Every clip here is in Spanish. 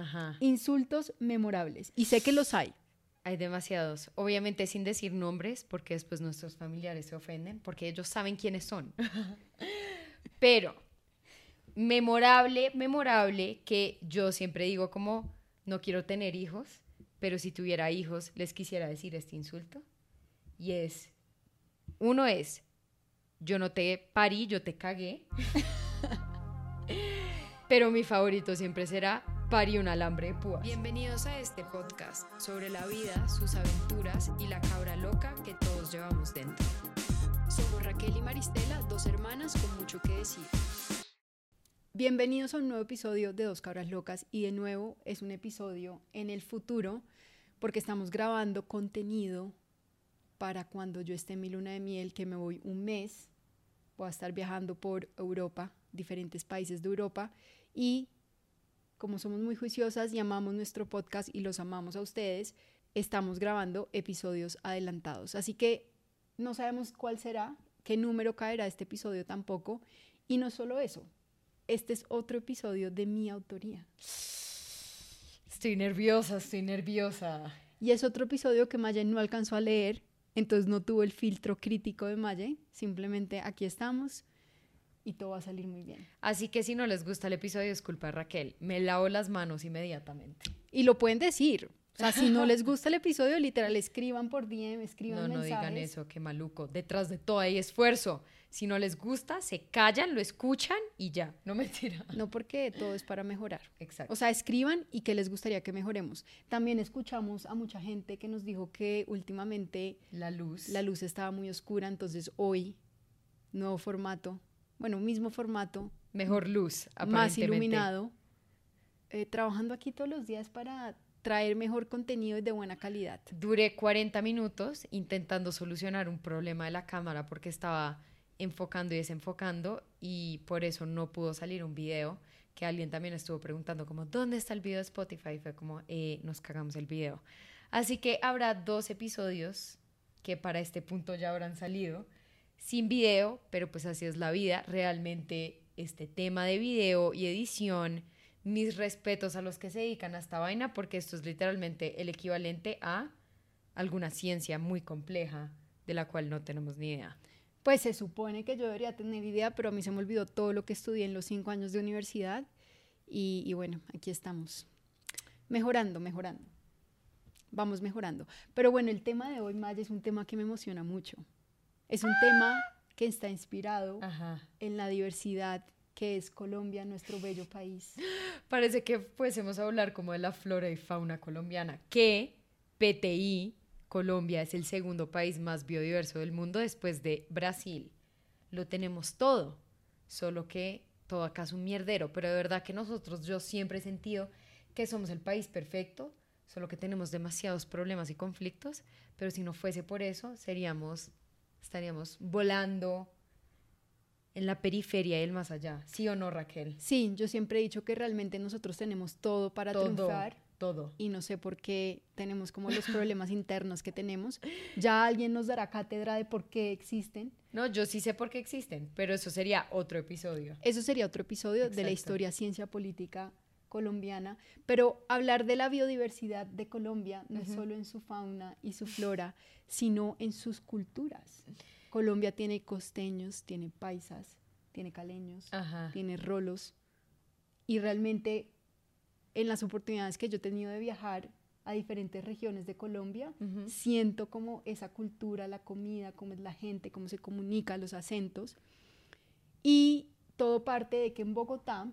Ajá. Insultos memorables. Y sé que los hay. Hay demasiados. Obviamente sin decir nombres, porque después nuestros familiares se ofenden, porque ellos saben quiénes son. Pero, memorable, memorable, que yo siempre digo como, no quiero tener hijos, pero si tuviera hijos, les quisiera decir este insulto. Y es, uno es, yo no te parí, yo te cagué. pero mi favorito siempre será, parí un alambre de púas. Bienvenidos a este podcast sobre la vida, sus aventuras y la cabra loca que todos llevamos dentro. Somos Raquel y Maristela, dos hermanas con mucho que decir. Bienvenidos a un nuevo episodio de Dos Cabras Locas y de nuevo es un episodio en el futuro porque estamos grabando contenido para cuando yo esté en mi luna de miel, que me voy un mes, voy a estar viajando por Europa, diferentes países de Europa y como somos muy juiciosas y amamos nuestro podcast y los amamos a ustedes, estamos grabando episodios adelantados. Así que no sabemos cuál será, qué número caerá este episodio tampoco. Y no solo eso, este es otro episodio de mi autoría. Estoy nerviosa, estoy nerviosa. Y es otro episodio que Maya no alcanzó a leer, entonces no tuvo el filtro crítico de Maya. Simplemente aquí estamos y todo va a salir muy bien. Así que si no les gusta el episodio, es culpa de Raquel. Me lavo las manos inmediatamente. Y lo pueden decir. O sea, si no les gusta el episodio, literal, escriban por DM, escriban No, no mensajes. digan eso, qué maluco. Detrás de todo hay esfuerzo. Si no les gusta, se callan, lo escuchan y ya. No mentira. No porque todo es para mejorar. Exacto. O sea, escriban y qué les gustaría que mejoremos. También escuchamos a mucha gente que nos dijo que últimamente La luz. la luz estaba muy oscura, entonces hoy, nuevo formato, bueno, mismo formato, Mejor luz, más iluminado, eh, trabajando aquí todos los días para traer mejor contenido y de buena calidad. Duré 40 minutos intentando solucionar un problema de la cámara porque estaba enfocando y desenfocando y por eso no pudo salir un video que alguien también estuvo preguntando como ¿dónde está el video de Spotify? Fue como eh, nos cagamos el video. Así que habrá dos episodios que para este punto ya habrán salido sin video, pero pues así es la vida. Realmente este tema de video y edición, mis respetos a los que se dedican a esta vaina, porque esto es literalmente el equivalente a alguna ciencia muy compleja de la cual no tenemos ni idea. Pues se supone que yo debería tener idea, pero a mí se me olvidó todo lo que estudié en los cinco años de universidad y, bueno, aquí estamos, mejorando, mejorando. Vamos mejorando. Pero bueno, el tema de hoy, Maya, es un tema que me emociona mucho. Es un tema que está inspirado Ajá. en la diversidad que es Colombia, nuestro bello país. Parece que fuésemos a hablar como de la flora y fauna colombiana, que PTI, Colombia es el segundo país más biodiverso del mundo después de Brasil. Lo tenemos todo, solo que todo acá es un mierdero, pero de verdad que nosotros, yo siempre he sentido que somos el país perfecto, solo que tenemos demasiados problemas y conflictos, pero si no fuese por eso, seríamos, estaríamos volando en la periferia y el más allá. ¿Sí o no, Raquel? Sí, yo siempre he dicho que realmente nosotros tenemos todo para todo, triunfar todo. y no sé por qué tenemos como los problemas internos que tenemos. Ya alguien nos dará cátedra de por qué existen. No, yo sí sé por qué existen, pero eso sería otro episodio. Eso sería otro episodio de la Exacto. historia ciencia política colombiana, pero hablar de la biodiversidad de Colombia no es solo en su fauna y su flora, sino en sus culturas. Colombia tiene costeños, tiene paisas, tiene caleños, Ajá. tiene rolos y realmente en las oportunidades que yo he tenido de viajar a diferentes regiones de Colombia, siento como esa cultura, la comida, cómo es la gente, cómo se comunica, los acentos. Y todo parte de que en Bogotá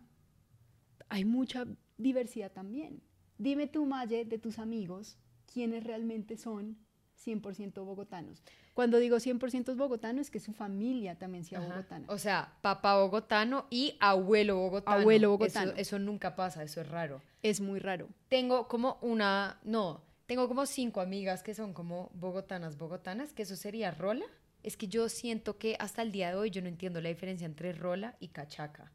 hay mucha diversidad también. Dime tú, Maye, de tus amigos, quiénes realmente son 100% bogotanos. Cuando digo 100% bogotano es que su familia también sea Ajá. bogotana. O sea, papá bogotano y abuelo bogotano. Abuelo bogotano. Eso, eso nunca pasa, eso es raro. Es muy raro. Tengo como una, no, tengo como cinco amigas que son como bogotanas, bogotanas, que eso sería rola. Es que yo siento que hasta el día de hoy yo no entiendo la diferencia entre rola y cachaca.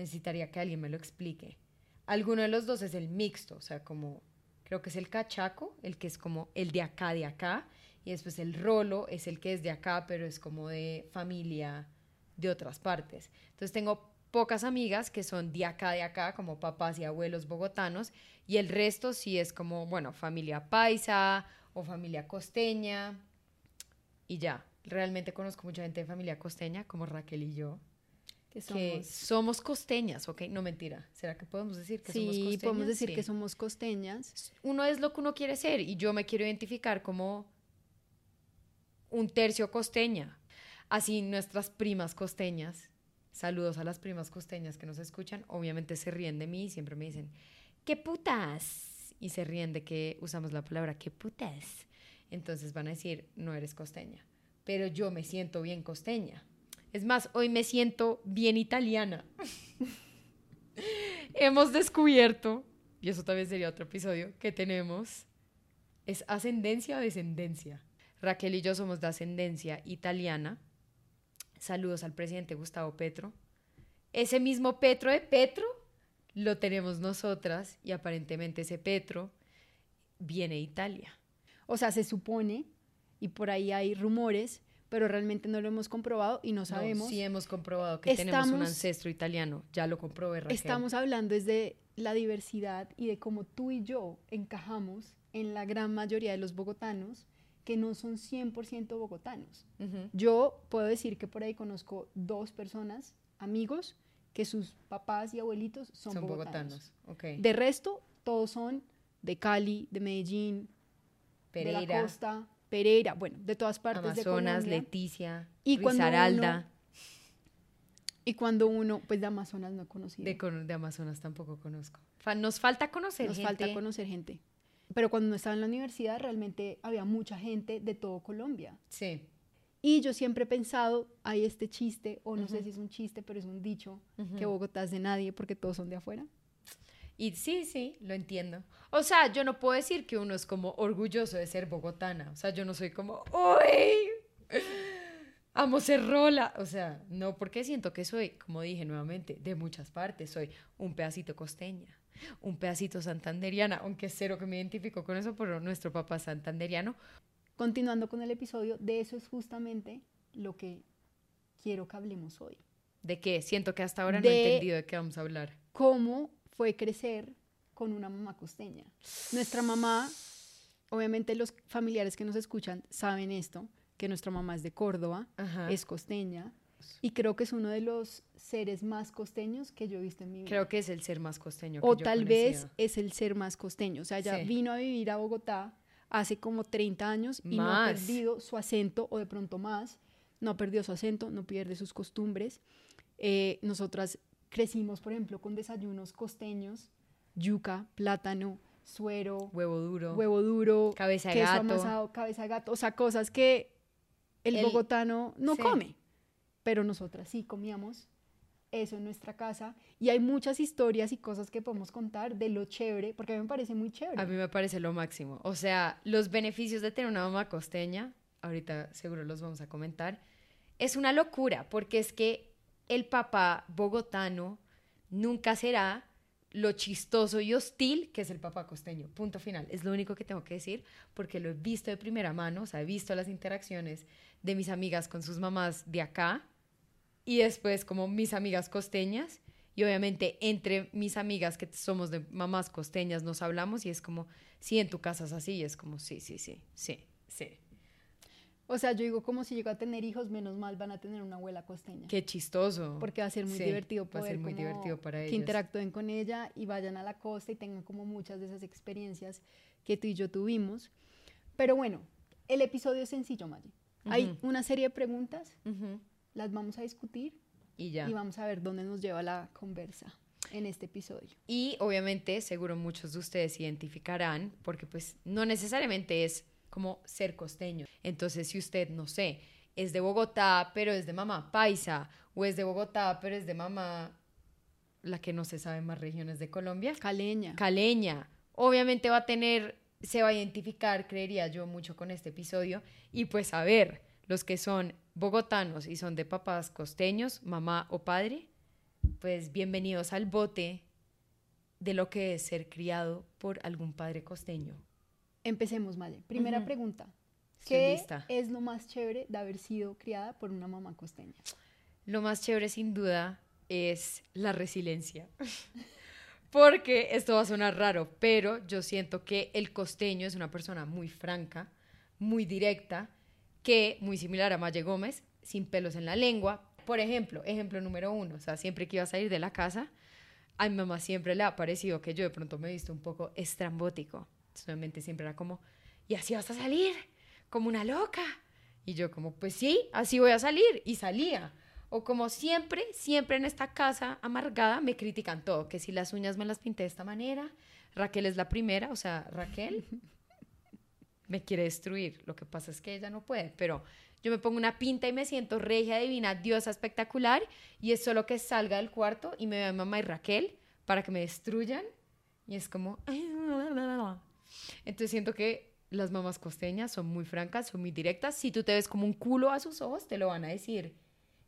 Necesitaría que alguien me lo explique. Alguno de los dos es el mixto, o sea, como creo que es el cachaco, el que es como el de acá, de acá, y después el rolo es el que es de acá, pero es como de familia de otras partes. Entonces tengo pocas amigas que son de acá, de acá, como papás y abuelos bogotanos, y el resto sí es como, bueno, familia paisa o familia costeña, y ya. Realmente conozco mucha gente de familia costeña, como Raquel y yo, Que que somos, somos costeñas, ¿ok? No mentira. ¿Será que podemos decir que somos sí, costeñas? podemos decir Sí. que somos costeñas. Uno es lo que uno quiere ser, y yo me quiero identificar como un tercio costeña. Así nuestras primas costeñas, saludos a las primas costeñas que nos escuchan, obviamente se ríen de mí y siempre me dicen, ¿qué putas? Y se ríen de que usamos la palabra ¿qué putas? Entonces van a decir, no eres costeña, pero yo me siento bien costeña. Es más, hoy me siento bien italiana. Hemos descubierto, y eso también sería otro episodio, que tenemos, es ascendencia o descendencia. Raquel y yo somos de ascendencia italiana. Saludos al presidente Gustavo Petro. Ese mismo Petro de Petro lo tenemos nosotras y aparentemente ese Petro viene de Italia. O sea, se supone, y por ahí hay rumores, pero realmente no lo hemos comprobado y no No, sabemos. sí hemos comprobado que tenemos un Estamos- ancestro italiano. Ya lo comprobé, Raquel. Estamos hablando desde la diversidad y de cómo tú y yo encajamos en la gran mayoría de los bogotanos que no son 100% bogotanos. Ujú. Yo puedo decir que por ahí conozco dos personas, amigos, que sus papás y abuelitos son, Son bogotanos. bogotanos. Ok. De resto, todos son de Cali, de Medellín, de la Pereira, costa, Pereira, bueno, de todas partes de Amazonas, Colombia. Leticia, Y. Y cuando uno, pues de Amazonas no he conocido. De, de Amazonas tampoco conozco. Nos falta conocer Nos gente. falta conocer gente. Pero cuando no estaba en la universidad, realmente había mucha gente de todo Colombia. Sí. Y yo siempre he pensado, hay este chiste, o no sé si es un chiste, pero es un dicho, que Bogotá es de nadie porque todos son de afuera. Y sí, sí, lo entiendo. O sea, yo no puedo decir que uno es como orgulloso de ser bogotana. O sea, yo no soy como, ¡Uy! Amo ser rola. O sea, no, porque siento que soy, como dije nuevamente, de muchas partes. Soy un pedacito costeña, un pedacito santanderiana, aunque cero que me identifico con eso, pero nuestro papá santanderiano. Continuando con el episodio, de eso es justamente lo que quiero que hablemos hoy. ¿De qué? Siento que hasta ahora no he entendido de qué vamos a hablar. ¿Cómo fue crecer con una mamá costeña? Nuestra mamá, obviamente los familiares que nos escuchan saben esto, que nuestra mamá es de Córdoba, Ajá. es costeña, y creo que es uno de los seres más costeños que yo he visto en mi vida. Creo que es el ser más costeño. que o yo tal vez es el ser más costeño. O sea, ella Sí. vino a vivir a Bogotá hace como 30 años y no ha perdido su acento, o de pronto más, no perdió su acento, no pierde sus costumbres. Eh, nosotras crecimos, por ejemplo, con desayunos costeños, yuca, plátano, suero, Huevo duro. huevo duro, Cabeza de queso gato. amasado, cabeza de gato, o sea, cosas que el, El- bogotano no sí. come, pero nosotras sí comíamos eso en nuestra casa y hay muchas historias y cosas que podemos contar de lo chévere, porque a mí me parece muy chévere. A mí me parece lo máximo. O sea, los beneficios de tener una mamá costeña, ahorita seguro los vamos a comentar, es una locura, porque es que el papá bogotano nunca será lo chistoso y hostil que es el papá costeño. Punto final. Es lo único que tengo que decir, porque lo he visto de primera mano, o sea, he visto las interacciones de mis amigas con sus mamás de acá y después como mis amigas costeñas. Y obviamente entre mis amigas que somos de mamás costeñas nos hablamos y es como, sí, en tu casa es así, y es como, sí, sí, sí, sí, sí. O sea, yo digo, como si llego a tener hijos, menos mal van a tener una abuela costeña. Qué chistoso. porque va a ser muy Sí, divertido va a poder ser muy divertido para que ellos. interactúen con ella y vayan a la costa y tengan como muchas de esas experiencias que tú y yo tuvimos. Pero bueno, el episodio es sencillo, Maggie. Hay Ujú. una serie de preguntas, Ujú. las vamos a discutir Y ya. y vamos a ver dónde nos lleva la conversa en este episodio. Y obviamente, seguro muchos de ustedes se identificarán, porque pues no necesariamente es como ser costeño. Entonces, si usted, no sé, es de Bogotá, pero es de mamá paisa, o es de Bogotá, pero es de mamá, la que no se sabe más regiones de Colombia, Caleña. caleña, obviamente va a tener, se va a identificar, creería yo, mucho con este episodio. Y pues a ver, los que son bogotanos y son de papás costeños, mamá o padre, pues bienvenidos al bote de lo que es ser criado por algún padre costeño. Empecemos, Male. Primera pregunta. ¿Qué lista. es lo más chévere de haber sido criada por una mamá costeña? Lo más chévere sin duda es la resiliencia. Porque esto va a sonar raro, pero yo siento que el costeño es una persona muy franca, muy directa, que muy similar a Maye Gómez, sin pelos en la lengua. Por ejemplo, ejemplo número uno, o sea, siempre que iba a salir de la casa, a mi mamá siempre le ha parecido que yo de pronto me he visto un poco estrambótico. Solamente siempre era como, ¿y así vas a salir? Como una loca. Y yo como, pues sí, así voy a salir. Y salía. O como siempre, siempre en esta casa amargada me critican todo, que si las uñas me las pinté de esta manera, Raquel es la primera, o sea, Raquel me quiere destruir. Lo que pasa es que ella no puede, pero yo me pongo una pinta y me siento regia, divina, diosa espectacular, y es solo que salga del cuarto y me vea mamá y Raquel para que me destruyan. Y es como... Entonces siento que las mamás costeñas son muy francas, son muy directas. Si tú te ves como un culo a sus ojos, te lo van a decir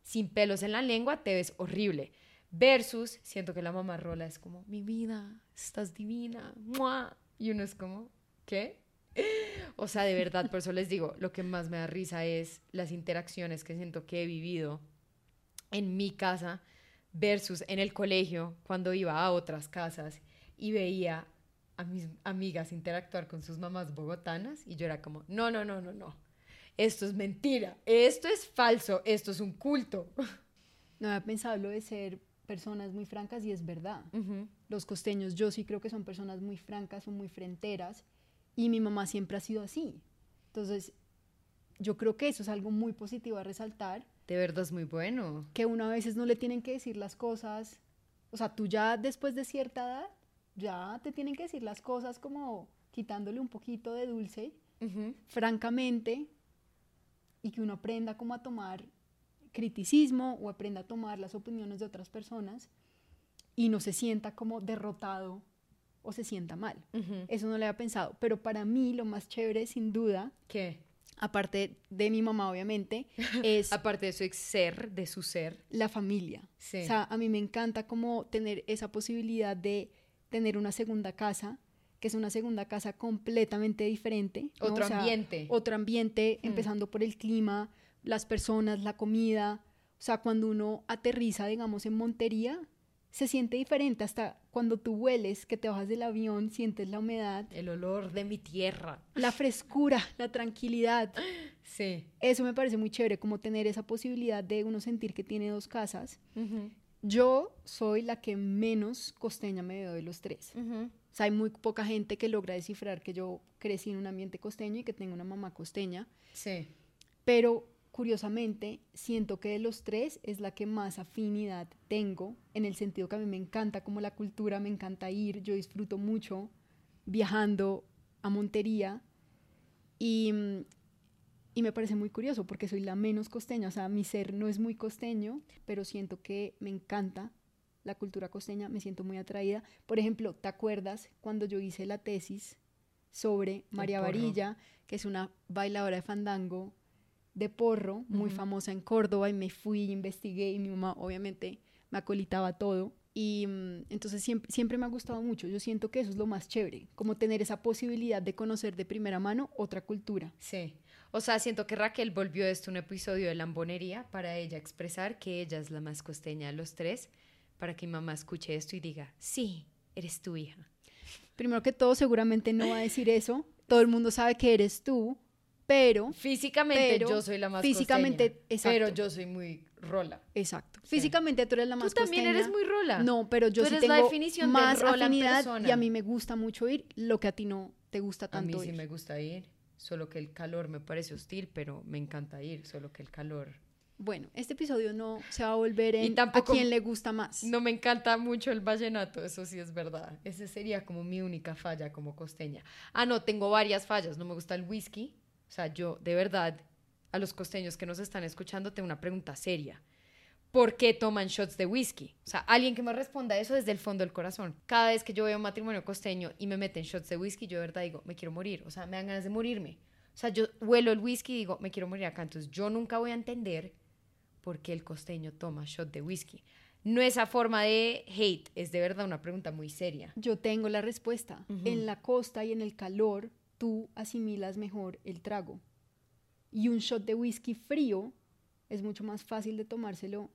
sin pelos en la lengua, te ves horrible. Versus, siento que la mamá rola es como, mi vida, estás divina, ¡mua! y uno es como, ¿qué? O sea, de verdad, por eso les digo, lo que más me da risa es las interacciones que siento que he vivido en mi casa versus en el colegio, cuando iba a otras casas y veía a mis amigas interactuar con sus mamás bogotanas y yo era como, no, no, no, no, no esto es mentira, esto es falso, esto es un culto. No había pensado lo de ser personas muy francas y es verdad. Los costeños yo sí creo que son personas muy francas, son muy fronteras y mi mamá siempre ha sido así. Entonces, yo creo que eso es algo muy positivo a resaltar. De verdad es muy bueno. Que uno a veces no le tienen que decir las cosas. O sea, tú ya después de cierta edad, ya te tienen que decir las cosas como quitándole un poquito de dulce, francamente, y que uno aprenda como a tomar criticismo o aprenda a tomar las opiniones de otras personas y no se sienta como derrotado o se sienta mal. Eso no lo había pensado, pero para mí lo más chévere sin duda, ¿qué? Aparte de mi mamá obviamente, es aparte de su ser, de su ser, la familia. O sea, a mí me encanta como tener esa posibilidad de tener una segunda casa que es una segunda casa completamente diferente. Otro ambiente. Otro ambiente, mm. empezando por el clima, las personas, la comida. O sea, cuando uno aterriza, digamos, en Montería, se siente diferente. Hasta cuando tú hueles, que te bajas del avión, sientes la humedad. El olor de mi tierra. La frescura, la tranquilidad. Sí. Eso me parece muy chévere, como tener esa posibilidad de uno sentir que tiene dos casas. Yo soy la que menos costeña me veo de los tres. O sea, hay muy poca gente que logra descifrar que yo crecí en un ambiente costeño y que tengo una mamá costeña. Sí. Pero curiosamente, siento que de los tres es la que más afinidad tengo, en el sentido que a mí me encanta como la cultura, me encanta ir, yo disfruto mucho viajando a Montería y, y me parece muy curioso porque soy la menos costeña, o sea, mi ser no es muy costeño, pero siento que me encanta la cultura costeña, me siento muy atraída. Por ejemplo, ¿te acuerdas cuando yo hice la tesis sobre María Varilla, que es una bailadora de fandango de porro, muy famosa en Córdoba, y me fui, investigué, y mi mamá obviamente me acolitaba todo. Y mm, entonces siempre, siempre me ha gustado mucho. Yo siento que eso es lo más chévere, como tener esa posibilidad de conocer de primera mano otra cultura. Sí. O sea, siento que Raquel volvió esto un episodio de Lambonería para ella expresar que ella es la más costeña de los tres para que mi mamá escuche esto y diga, sí, eres tu hija. Primero que todo, seguramente no va a decir eso. Todo el mundo sabe que eres tú, pero... Físicamente yo soy la más Físicamente, exacto. Pero yo soy muy rola. Exacto. Físicamente tú eres la más Tú también eres muy rola. No, pero yo sí tengo la definición más de rola afinidad y a mí me gusta mucho ir, lo que a ti no te gusta tanto A mí sí me gusta ir, solo que el calor me parece hostil, pero me encanta ir, solo que el calor bueno, este episodio no se va a volver en a quien le gusta más. No me encanta mucho el vallenato, eso sí es verdad. Ese sería como mi única falla como costeña. Ah, no, tengo varias fallas. No me gusta el whisky. O sea, yo de verdad, a los costeños que nos están escuchando, tengo una pregunta seria. ¿Por qué toman shots de whisky? O sea, alguien que me responda eso desde el fondo del corazón. Cada vez que yo veo un matrimonio costeño y me meten shots de whisky, yo de verdad digo, me quiero morir. O sea, me dan ganas de morirme. O sea, yo huelo el whisky y digo, me quiero morir acá. Entonces, yo nunca voy a entender por qué el costeño toma shot de whisky. No esa forma de hate, es de verdad una pregunta muy seria. Yo tengo la respuesta. En la costa y en el calor, tú asimilas mejor el trago. Y un shot de whisky frío es mucho más fácil de tomárselo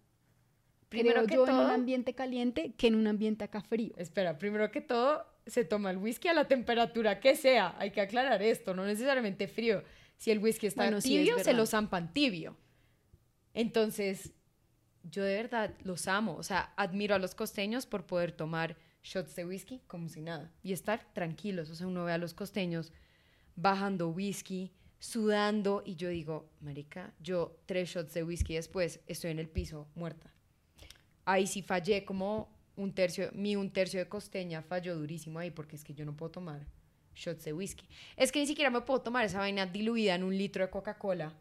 Primero creo que yo en todo- un ambiente caliente que en un ambiente acá frío. Espera, primero que todo, se toma el whisky a la temperatura que sea. Hay que aclarar esto, no necesariamente frío. Si el whisky está Bueno, sí, es tibio, se lo zampan tibio. Entonces, yo de verdad los amo. O sea, admiro a los costeños por poder tomar shots de whisky como si nada y estar tranquilos. O sea, uno ve a los costeños bajando whisky, sudando y yo digo, marica, yo tres shots de whisky después estoy en el piso muerta. Ahí sí fallé como un tercio, mi un tercio de costeña falló durísimo ahí porque es que yo no puedo tomar shots de whisky. Es que ni siquiera me puedo tomar esa vaina diluida en un litro de Coca-Cola.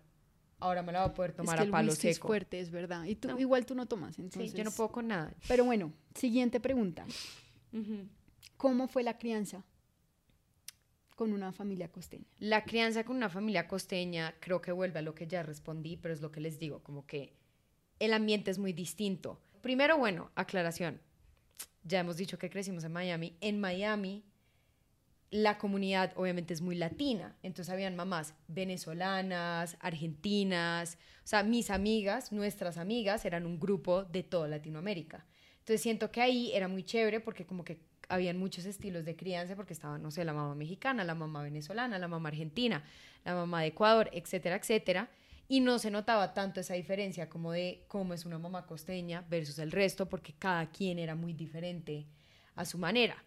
Ahora me la voy a poder tomar es que a el palo es seco. fuerte, es verdad. Y tú, No. igual tú no tomas, Sí, entonces. yo no puedo con nada. Pero bueno, siguiente pregunta. ¿Cómo fue la crianza con una familia costeña? La crianza con una familia costeña creo que vuelve a lo que ya respondí, pero es lo que les digo, como que el ambiente es muy distinto. Primero, bueno, aclaración. Ya hemos dicho que crecimos en Miami. En Miami la comunidad obviamente es muy latina, entonces habían mamás venezolanas, argentinas, o sea, mis amigas, nuestras amigas eran un grupo de toda Latinoamérica. Entonces siento que ahí era muy chévere porque como que habían muchos estilos de crianza porque estaba, no sé, la mamá mexicana, la mamá venezolana, la mamá argentina, la mamá de Ecuador, etcétera, etcétera. Y no se notaba tanto esa diferencia como de cómo es una mamá costeña versus el resto porque cada quien era muy diferente a su manera.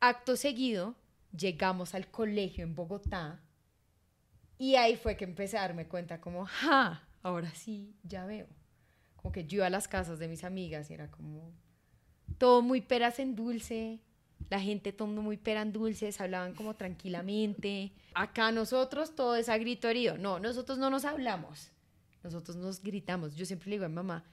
Acto seguido, llegamos al colegio en Bogotá y ahí fue que empecé a darme cuenta como, ja, ahora sí, ya veo. Como que yo iba a las casas de mis amigas y era como todo muy peras en dulce, la gente tomando muy peras en dulces, hablaban como tranquilamente. Acá nosotros todo es a grito herido. No, nosotros no nos hablamos, nosotros nos gritamos. Yo siempre le digo a mi mamá,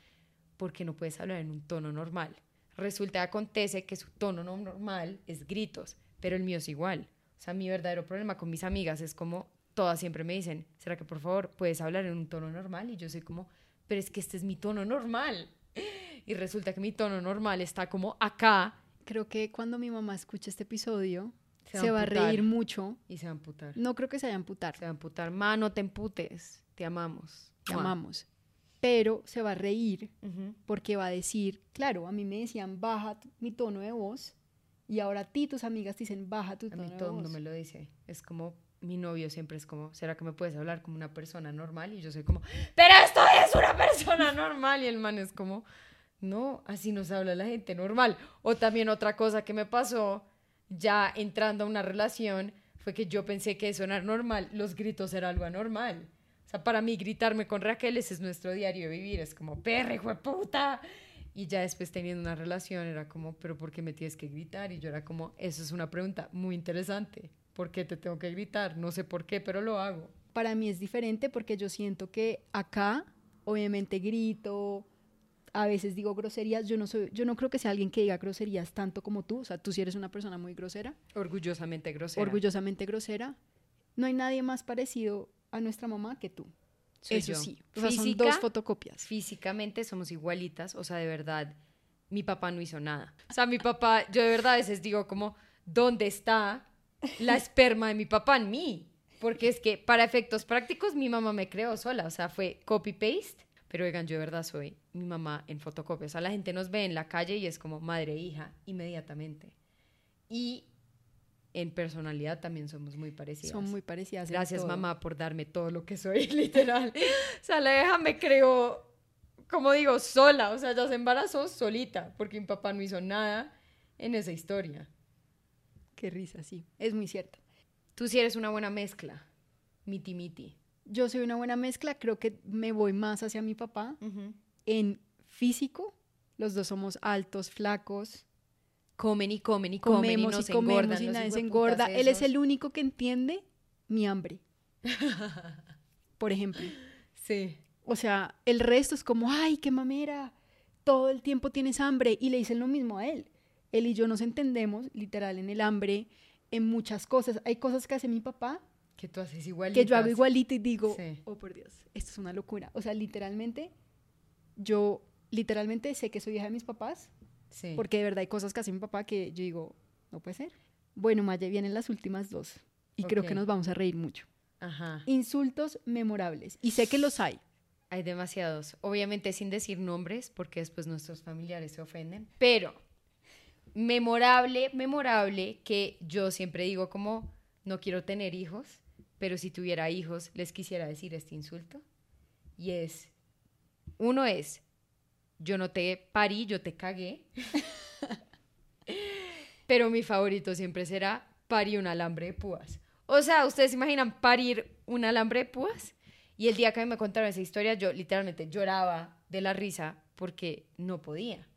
¿por qué no puedes hablar en un tono normal? Resulta, acontece que su tono no normal es gritos, pero el mío es igual. O sea, mi verdadero problema con mis amigas es como todas siempre me dicen, ¿será que por favor puedes hablar en un tono normal? Y yo soy como, pero es que este es mi tono normal. Y resulta que mi tono normal está como acá Creo que cuando mi mamá escuche este episodio, Se se, va a va a reír mucho. y se va a amputar. No creo que se vaya a amputar, Se va a amputar. Ma, no te emputes. Te amamos. te amamos. Pero se va a reír Ujú. porque va a decir, claro, a mí me decían baja mi tono de voz y ahora a ti tus amigas te dicen baja tu A tono mí de todo el voz. mundo me lo dice. Es como mi novio siempre es como, ¿será que me puedes hablar como una persona normal? Y yo soy como, pero esto es una persona normal. Y el man es como, no, así nos habla la gente normal. O también otra cosa que me pasó ya entrando a una relación fue que yo pensé que eso era normal. Los gritos era algo anormal. O sea, para mí gritarme con Raquel es nuestro diario de vivir. Es como, perra, hijo de puta. Y ya después teniendo una relación era como, pero ¿por qué me tienes que gritar? Y yo era como, eso es una pregunta muy interesante. ¿Por qué te tengo que gritar? No sé por qué, pero lo hago. Para mí es diferente porque yo siento que acá, obviamente grito, a veces digo groserías. Yo no soy, yo no creo que sea alguien que diga groserías tanto como tú. O sea, tú sí eres una persona muy grosera, Orgullosamente grosera. orgullosamente grosera. No hay nadie más parecido a nuestra mamá que tú. Soy Eso yo. sí. O sea, son Física, dos fotocopias. Físicamente somos igualitas, o sea, de verdad, mi papá no hizo nada. O sea, mi papá, yo de verdad a veces digo como, ¿dónde está la esperma de mi papá en mí? Porque es que para efectos prácticos mi mamá me creó sola, o sea, fue copy-paste. Pero oigan, yo de verdad soy mi mamá en fotocopia. O sea, la gente nos ve en la calle y es como madre e hija inmediatamente. Y en personalidad también somos muy parecidas. Son muy parecidas. Gracias, mamá, por darme todo lo que soy, literal. O sea, la hija me creó, como digo, sola. O sea, ella se embarazó solita, porque mi papá no hizo nada en esa historia. Qué risa, sí. Es muy cierto. Tú sí eres una buena mezcla. Miti miti. Yo soy una buena mezcla. Creo que me voy más hacia mi papá. En físico, los dos somos altos, flacos. Comen y comen y comen comemos y nos y comemos engordan y nadie se engorda. Él es el único que entiende mi hambre. Por ejemplo. Sí. O sea, el resto es como, ay, qué mamera, todo el tiempo tienes hambre. Y le dicen lo mismo a él. Él y yo nos entendemos, literal, en el hambre, en muchas cosas. Hay cosas que hace mi papá Que tú haces igual. que yo hago igualito y digo, Sí. oh por Dios, esto es una locura. O sea, literalmente, yo literalmente sé que soy hija de mis papás, Sí. porque de verdad hay cosas que hace mi papá que yo digo, no puede ser. Bueno, Maya, vienen las últimas dos y creo Ok. que nos vamos a reír mucho. Ajá. Insultos memorables. Y sé que los hay. Hay demasiados. Obviamente sin decir nombres, porque después nuestros familiares se ofenden. Pero memorable, memorable, que yo siempre digo como, no quiero tener hijos, pero si tuviera hijos, les quisiera decir este insulto. Y es, uno es, yo no te parí, yo te cagué. pero mi favorito siempre será parí un alambre de púas. O sea, ¿ustedes se imaginan parir un alambre de púas? Y el día que me contaron esa historia, yo literalmente lloraba de la risa porque no podía.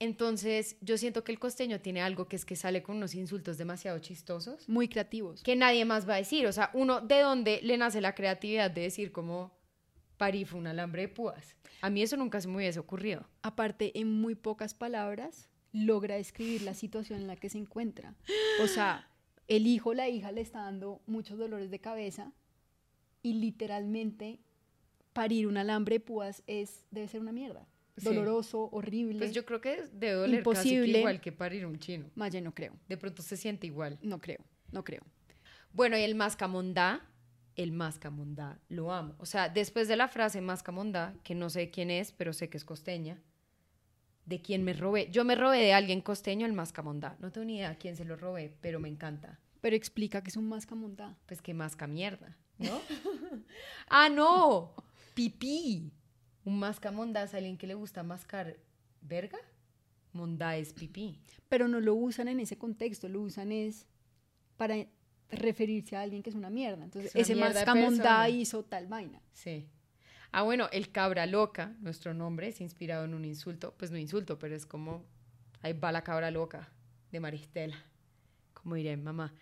Entonces, yo siento que el costeño tiene algo que es que sale con unos insultos demasiado chistosos. Muy creativos. Que nadie más va a decir. O sea, uno, ¿de dónde le nace la creatividad de decir como parí fue un alambre de púas? A mí eso nunca se me hubiese ocurrido. Aparte, en muy pocas palabras, logra describir la situación en la que se encuentra. O sea, el hijo, la hija le está dando muchos dolores de cabeza y literalmente parir un alambre de púas es, debe ser una mierda. Sí. Doloroso, horrible. Pues yo creo que debe doler casi que Imposible. igual que parir un chino. Maya, no creo. De pronto se siente igual. No creo. No creo. Bueno, y el mascamondá, el mascamondá, lo amo. O sea, después de la frase mascamondá, que no sé quién es, pero sé que es costeña, de quién me robé. Yo me robé de alguien costeño el mascamondá. No tengo ni idea a quién se lo robé, pero me encanta. Pero explica que es un mascamontá. Pues que masca mierda, ¿no? ah, no, pipí. Un mascamondá es alguien que le gusta mascar verga. Mondá es pipí. Pero no lo usan en ese contexto, lo usan es para referirse a alguien que es una mierda. Entonces, Es una ese mascamondá hizo tal vaina. Sí. Ah, bueno, el cabra loca, nuestro nombre, es inspirado en un insulto. Pues no insulto, pero es como, ahí va la cabra loca de Maristela, como diré mamá.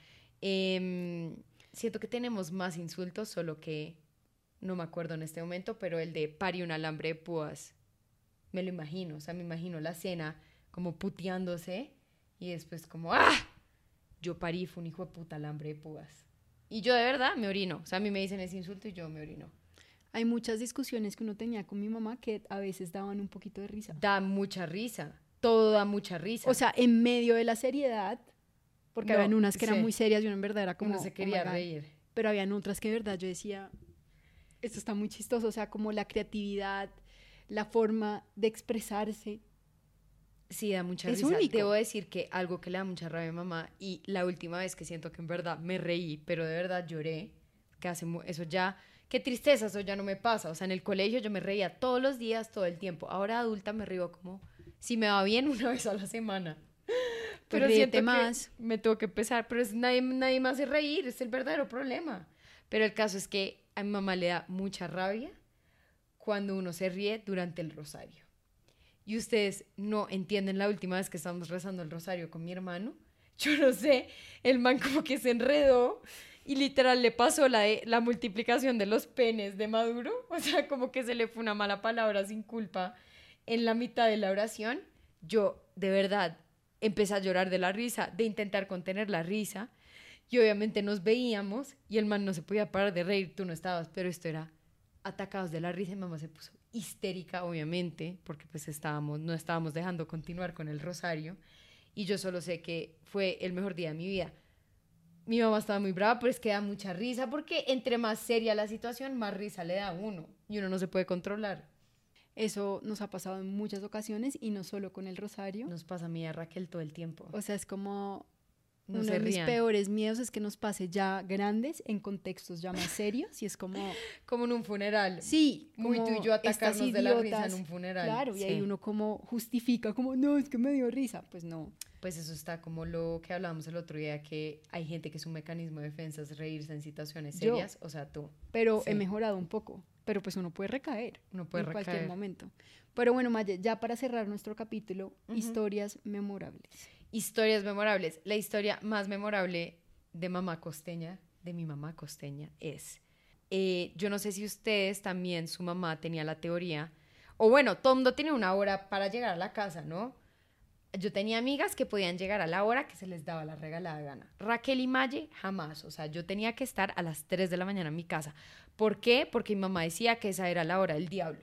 Em, siento que tenemos más insultos, solo que no me acuerdo en este momento, pero el de pari un alambre de púas, me lo imagino. O sea, me imagino la cena como puteándose y después como, ¡ah! Yo parí, fue un hijo de puta alambre de púas. Y yo de verdad me orino. O sea, a mí me dicen ese insulto y yo me orino. Hay muchas discusiones que uno tenía con mi mamá que a veces daban un poquito de risa. Da mucha risa. Todo da mucha risa. O sea, en medio de la seriedad, porque No, habían unas que eran sí. muy serias y uno en verdad era como... uno se "Oh quería my God". reír. Pero habían otras que de verdad yo decía, esto está muy chistoso, o sea, como la creatividad, la forma de expresarse. Sí, da mucha Es risa. único. Debo decir que algo que le da mucha rabia a mamá y la última vez que siento que en verdad me reí, pero de verdad lloré, que hace eso ya, qué tristeza, eso ya no me pasa. O sea, en el colegio yo me reía todos los días, todo el tiempo. Ahora adulta me río como si me va bien una vez a la semana. Pues Pero ríete siento que más. me tengo que empezar, pero es, nadie, nadie me hace reír, es el verdadero problema. Pero el caso es que a mi mamá le da mucha rabia cuando uno se ríe durante el rosario. Y ustedes no entienden la última vez que estábamos rezando el rosario con mi hermano. Yo no sé, el man como que se enredó y literal le pasó la, la multiplicación de los penes de Maduro. O sea, como que se le fue una mala palabra sin culpa en la mitad de la oración. Yo, de verdad, empecé a llorar de la risa, de intentar contener la risa. Y obviamente nos veíamos y el man no se podía parar de reír, tú no estabas, pero esto era atacados de la risa y mamá se puso histérica, obviamente, porque pues estábamos, no estábamos dejando continuar con el rosario. Y yo solo sé que fue el mejor día de mi vida. Mi mamá estaba muy brava, pero es que da mucha risa, porque entre más seria la situación, más risa le da a uno. Y uno no se puede controlar. Eso nos ha pasado en muchas ocasiones y no solo con el rosario. Nos pasa a mí y a Raquel todo el tiempo. O sea, es como No uno de mis peores miedos es que nos pase ya grandes en contextos ya más serios y es como, Como en un funeral. sí, Muy tú como y yo atacarnos de la risa idiotas. en un funeral. Claro, y ahí Sí. uno como justifica, como, no, es que me dio risa. Pues no. Pues eso está como lo que hablábamos el otro día, que hay gente que su mecanismo de defensa es reírse en situaciones Yo. serias. O sea, tú. Pero he Sí. mejorado un poco. Pero pues uno puede recaer No puede en cualquier recaer. momento. Pero bueno, Maye, ya para cerrar nuestro capítulo, Ujú. historias memorables. Historias memorables. La historia más memorable de mamá costeña, de mi mamá costeña, es, eh, yo no sé si ustedes también, su mamá tenía la teoría, o bueno, todo mundo tiene una hora para llegar a la casa, ¿no? Yo tenía amigas que podían llegar a la hora que se les daba la regalada gana. Raquel y Maye, jamás. O sea, yo tenía que estar a las 3 de la mañana en mi casa. ¿Por qué? Porque mi mamá decía que esa era la hora del diablo.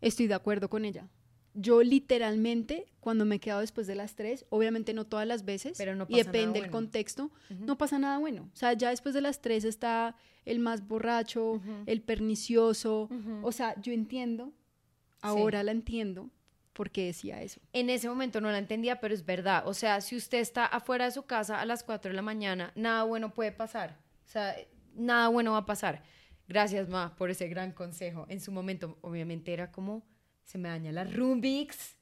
Estoy de acuerdo con ella. Yo literalmente, cuando me he quedado después de las 3, obviamente no todas las veces, Pero no y pasa nada depende del bueno. contexto, no pasa nada bueno. O sea, ya después de las 3 está el más borracho, el pernicioso. Ujú. O sea, yo entiendo, ahora la entiendo, por qué decía eso. En ese momento no la entendía, pero es verdad. O sea, si usted está afuera de su casa a las 4 de la mañana, nada bueno puede pasar. O sea, nada bueno va a pasar. Gracias, Ma, por ese gran consejo. En su momento, obviamente, era como, se me daña la Rubik's.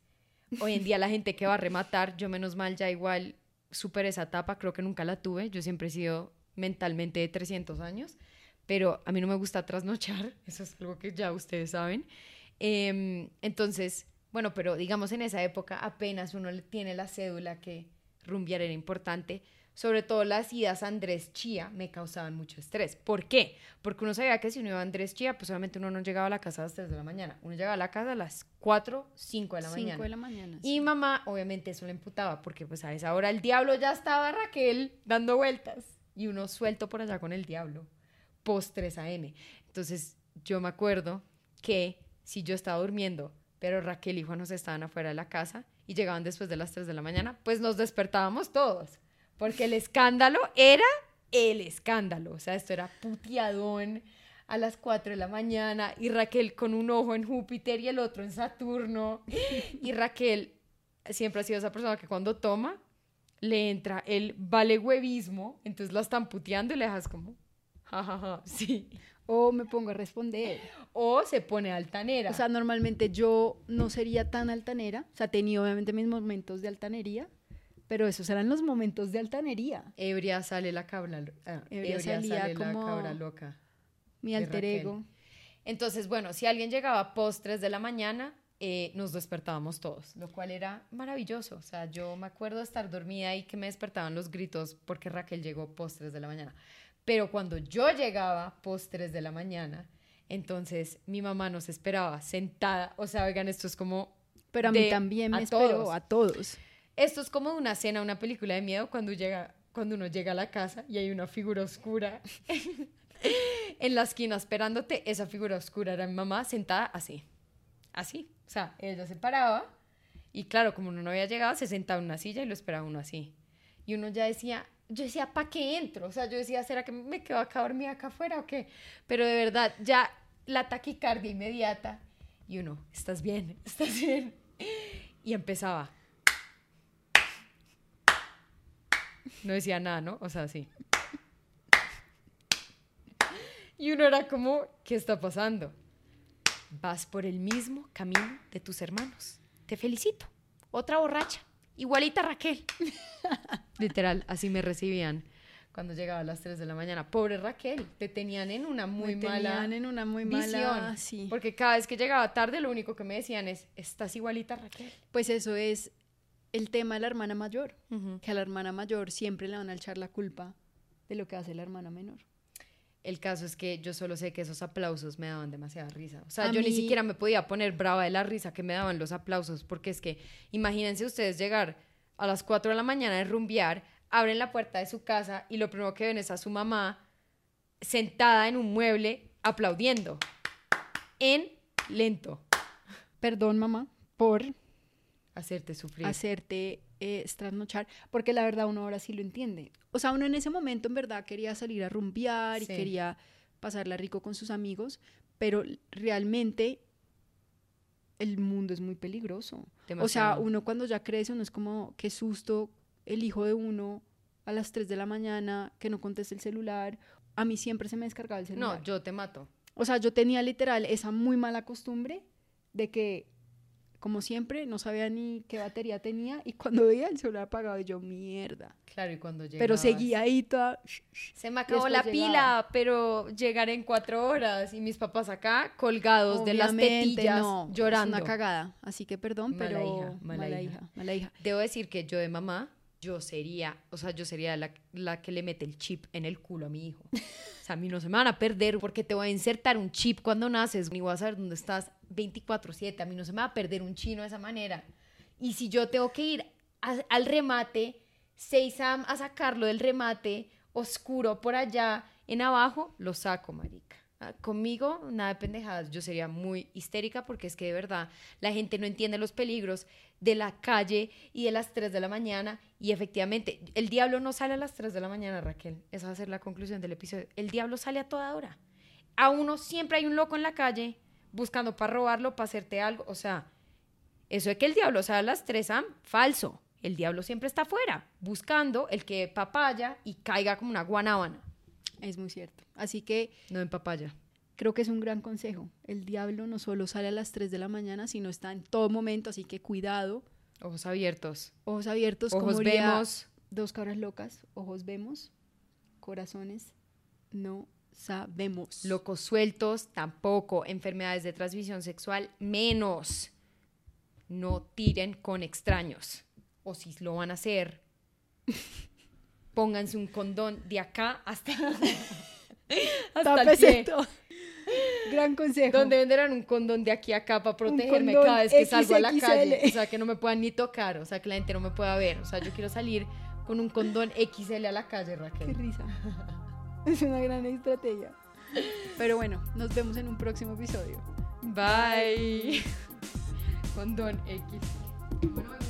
Hoy en día la gente que va a rematar, yo menos mal ya igual superé esa etapa, creo que nunca la tuve. Yo siempre he sido mentalmente de 300 años, pero a mí no me gusta trasnochar, eso es algo que ya ustedes saben. Em, entonces, bueno, pero digamos en esa época apenas uno tiene la cédula que rumbear era importante. Sobre todo las idas a Andrés Chía me causaban mucho estrés. ¿Por qué? Porque uno sabía que si uno iba a Andrés Chía, pues obviamente uno no llegaba a la casa a las 3 de la mañana. Uno llegaba a la casa a las 4, 5 de la 5 mañana. de la mañana. Y mamá, obviamente, eso le imputaba, porque pues a esa hora el diablo ya estaba Raquel dando vueltas y uno suelto por allá con el diablo, post 3 a.m. Entonces, yo me acuerdo que si yo estaba durmiendo, pero Raquel y Juan nos estaban afuera de la casa y llegaban después de las 3 de la mañana, pues nos despertábamos todos, porque el escándalo era el escándalo, o sea, esto era puteadón a las 4 de la mañana y Raquel con un ojo en Júpiter y el otro en Saturno y Raquel siempre ha sido esa persona que cuando toma le entra el vale huevismo, entonces la están puteando y le dejas como, jajaja, sí. O me pongo a responder. O se pone altanera. O sea, normalmente yo no sería tan altanera. O sea, tenía obviamente mis momentos de altanería, pero esos eran los momentos de altanería. ebria sale la cabra, ah, Ebria ebria salía sale la como- cabra loca. Mi alter ego. Entonces, bueno, si alguien llegaba post 3 de la mañana, eh, nos despertábamos todos, lo cual era maravilloso. O sea, yo me acuerdo de estar dormida y que me despertaban los gritos porque Raquel llegó post 3 de la mañana. Pero cuando yo llegaba post 3 de la mañana, entonces mi mamá nos esperaba sentada. O sea, oigan, esto es como... Pero a mí de- también me a esperó, todos. a todos. Esto es como una cena, una película de miedo cuando llega, cuando uno llega a la casa y hay una figura oscura en la esquina esperándote. Esa figura oscura era mi mamá sentada así, así. O sea, ella se paraba y claro, como uno no había llegado, se sentaba en una silla y lo esperaba uno así. Y uno ya decía, yo decía, ¿para qué entro? O sea, yo decía, ¿será que me quedo acá dormida acá afuera o qué? Pero de verdad, ya la taquicardia inmediata. Y uno, ¿estás bien? ¿Estás bien? Y empezaba. No decía nada, ¿no? O sea, sí. Y uno era como, ¿qué está pasando? Vas por el mismo camino de tus hermanos. Te felicito. Otra borracha. Igualita Raquel. Literal, así me recibían cuando llegaba a las 3 de la mañana. Pobre Raquel, te tenían en una muy Me mala tenían en una muy visión. mala... Sí. Porque cada vez que llegaba tarde, lo único que me decían es, estás igualita Raquel. Pues eso es el tema de la hermana mayor. Que a la hermana mayor siempre le van a echar la culpa de lo que hace la hermana menor. El caso es que yo solo sé que esos aplausos me daban demasiada risa. O sea, A yo ni siquiera me podía poner brava de la risa que me daban los aplausos, porque es que imagínense ustedes llegar a las 4 de la mañana de rumbear, abren la puerta de su casa y lo primero que ven es a su mamá sentada en un mueble aplaudiendo en lento. Perdón, mamá, por Hacerte sufrir. hacerte eh, trasnochar, porque la verdad uno ahora sí lo entiende. O sea, uno en ese momento en verdad quería salir a rumbear y quería pasarla rico con sus amigos, pero realmente el mundo es muy peligroso. O sea, uno cuando ya crece, uno es como, qué susto el hijo de uno a las 3 de la mañana que no conteste el celular. A mí siempre se me descargaba el celular. No, yo te mato. O sea, yo tenía literal esa muy mala costumbre de que, como siempre, no sabía ni qué batería tenía y cuando veía el celular apagado, yo, mierda. Claro, y cuando llegabas... Pero seguía ahí toda... Se me acabó la llegaba. pila, pero llegaré en cuatro horas y mis papás acá colgados de las tetillas no, llorando. Es una cagada. Así que perdón, Mala pero hija, mala hija. mala hija. Debo decir que yo de mamá, yo sería, o sea, yo sería la, la que le mete el chip en el culo a mi hijo. O sea, a mí no se me van a perder porque te voy a insertar un chip cuando naces, ni voy a saber dónde estás 24/7, a mí no se me va a perder un chino de esa manera. Y si yo tengo que ir al remate, 6 a, a sacarlo del remate oscuro por allá en abajo, lo saco, marica. Ah, Conmigo, nada de pendejadas. Yo sería muy histérica porque es que de verdad la gente no entiende los peligros de la calle y de las 3 de la mañana. Y efectivamente, el diablo no sale a las 3 de la mañana, Raquel. Esa va a ser la conclusión del episodio. El diablo sale a toda hora. A uno siempre hay un loco en la calle buscando para robarlo, para hacerte algo. O sea, eso de que el diablo sale a las 3 am, falso. El diablo siempre está afuera, buscando el que papaya y caiga como una guanábana. Es muy cierto. Así que No en papaya. creo que es un gran consejo. El diablo no solo sale a las 3 de la mañana, sino está en todo momento, así que cuidado. Ojos abiertos. Ojos abiertos, Ojos vemos. Dos cabras locas, ojos vemos, corazones no sabemos. Locos sueltos, tampoco. Enfermedades de transmisión sexual, menos. No tiren con extraños. O si lo van a hacer, pónganse un condón de acá hasta, hasta el pie. todo. Gran consejo. Donde venderán un condón de aquí a acá para protegerme cada vez que salgo a la calle. O sea, que no me puedan ni tocar. O sea, que la gente no me pueda ver. O sea, yo quiero salir con un condón XL a la calle, Qué Raquel. risa. Es una gran estrategia. Pero bueno, nos vemos en un próximo episodio. Bye. condón X.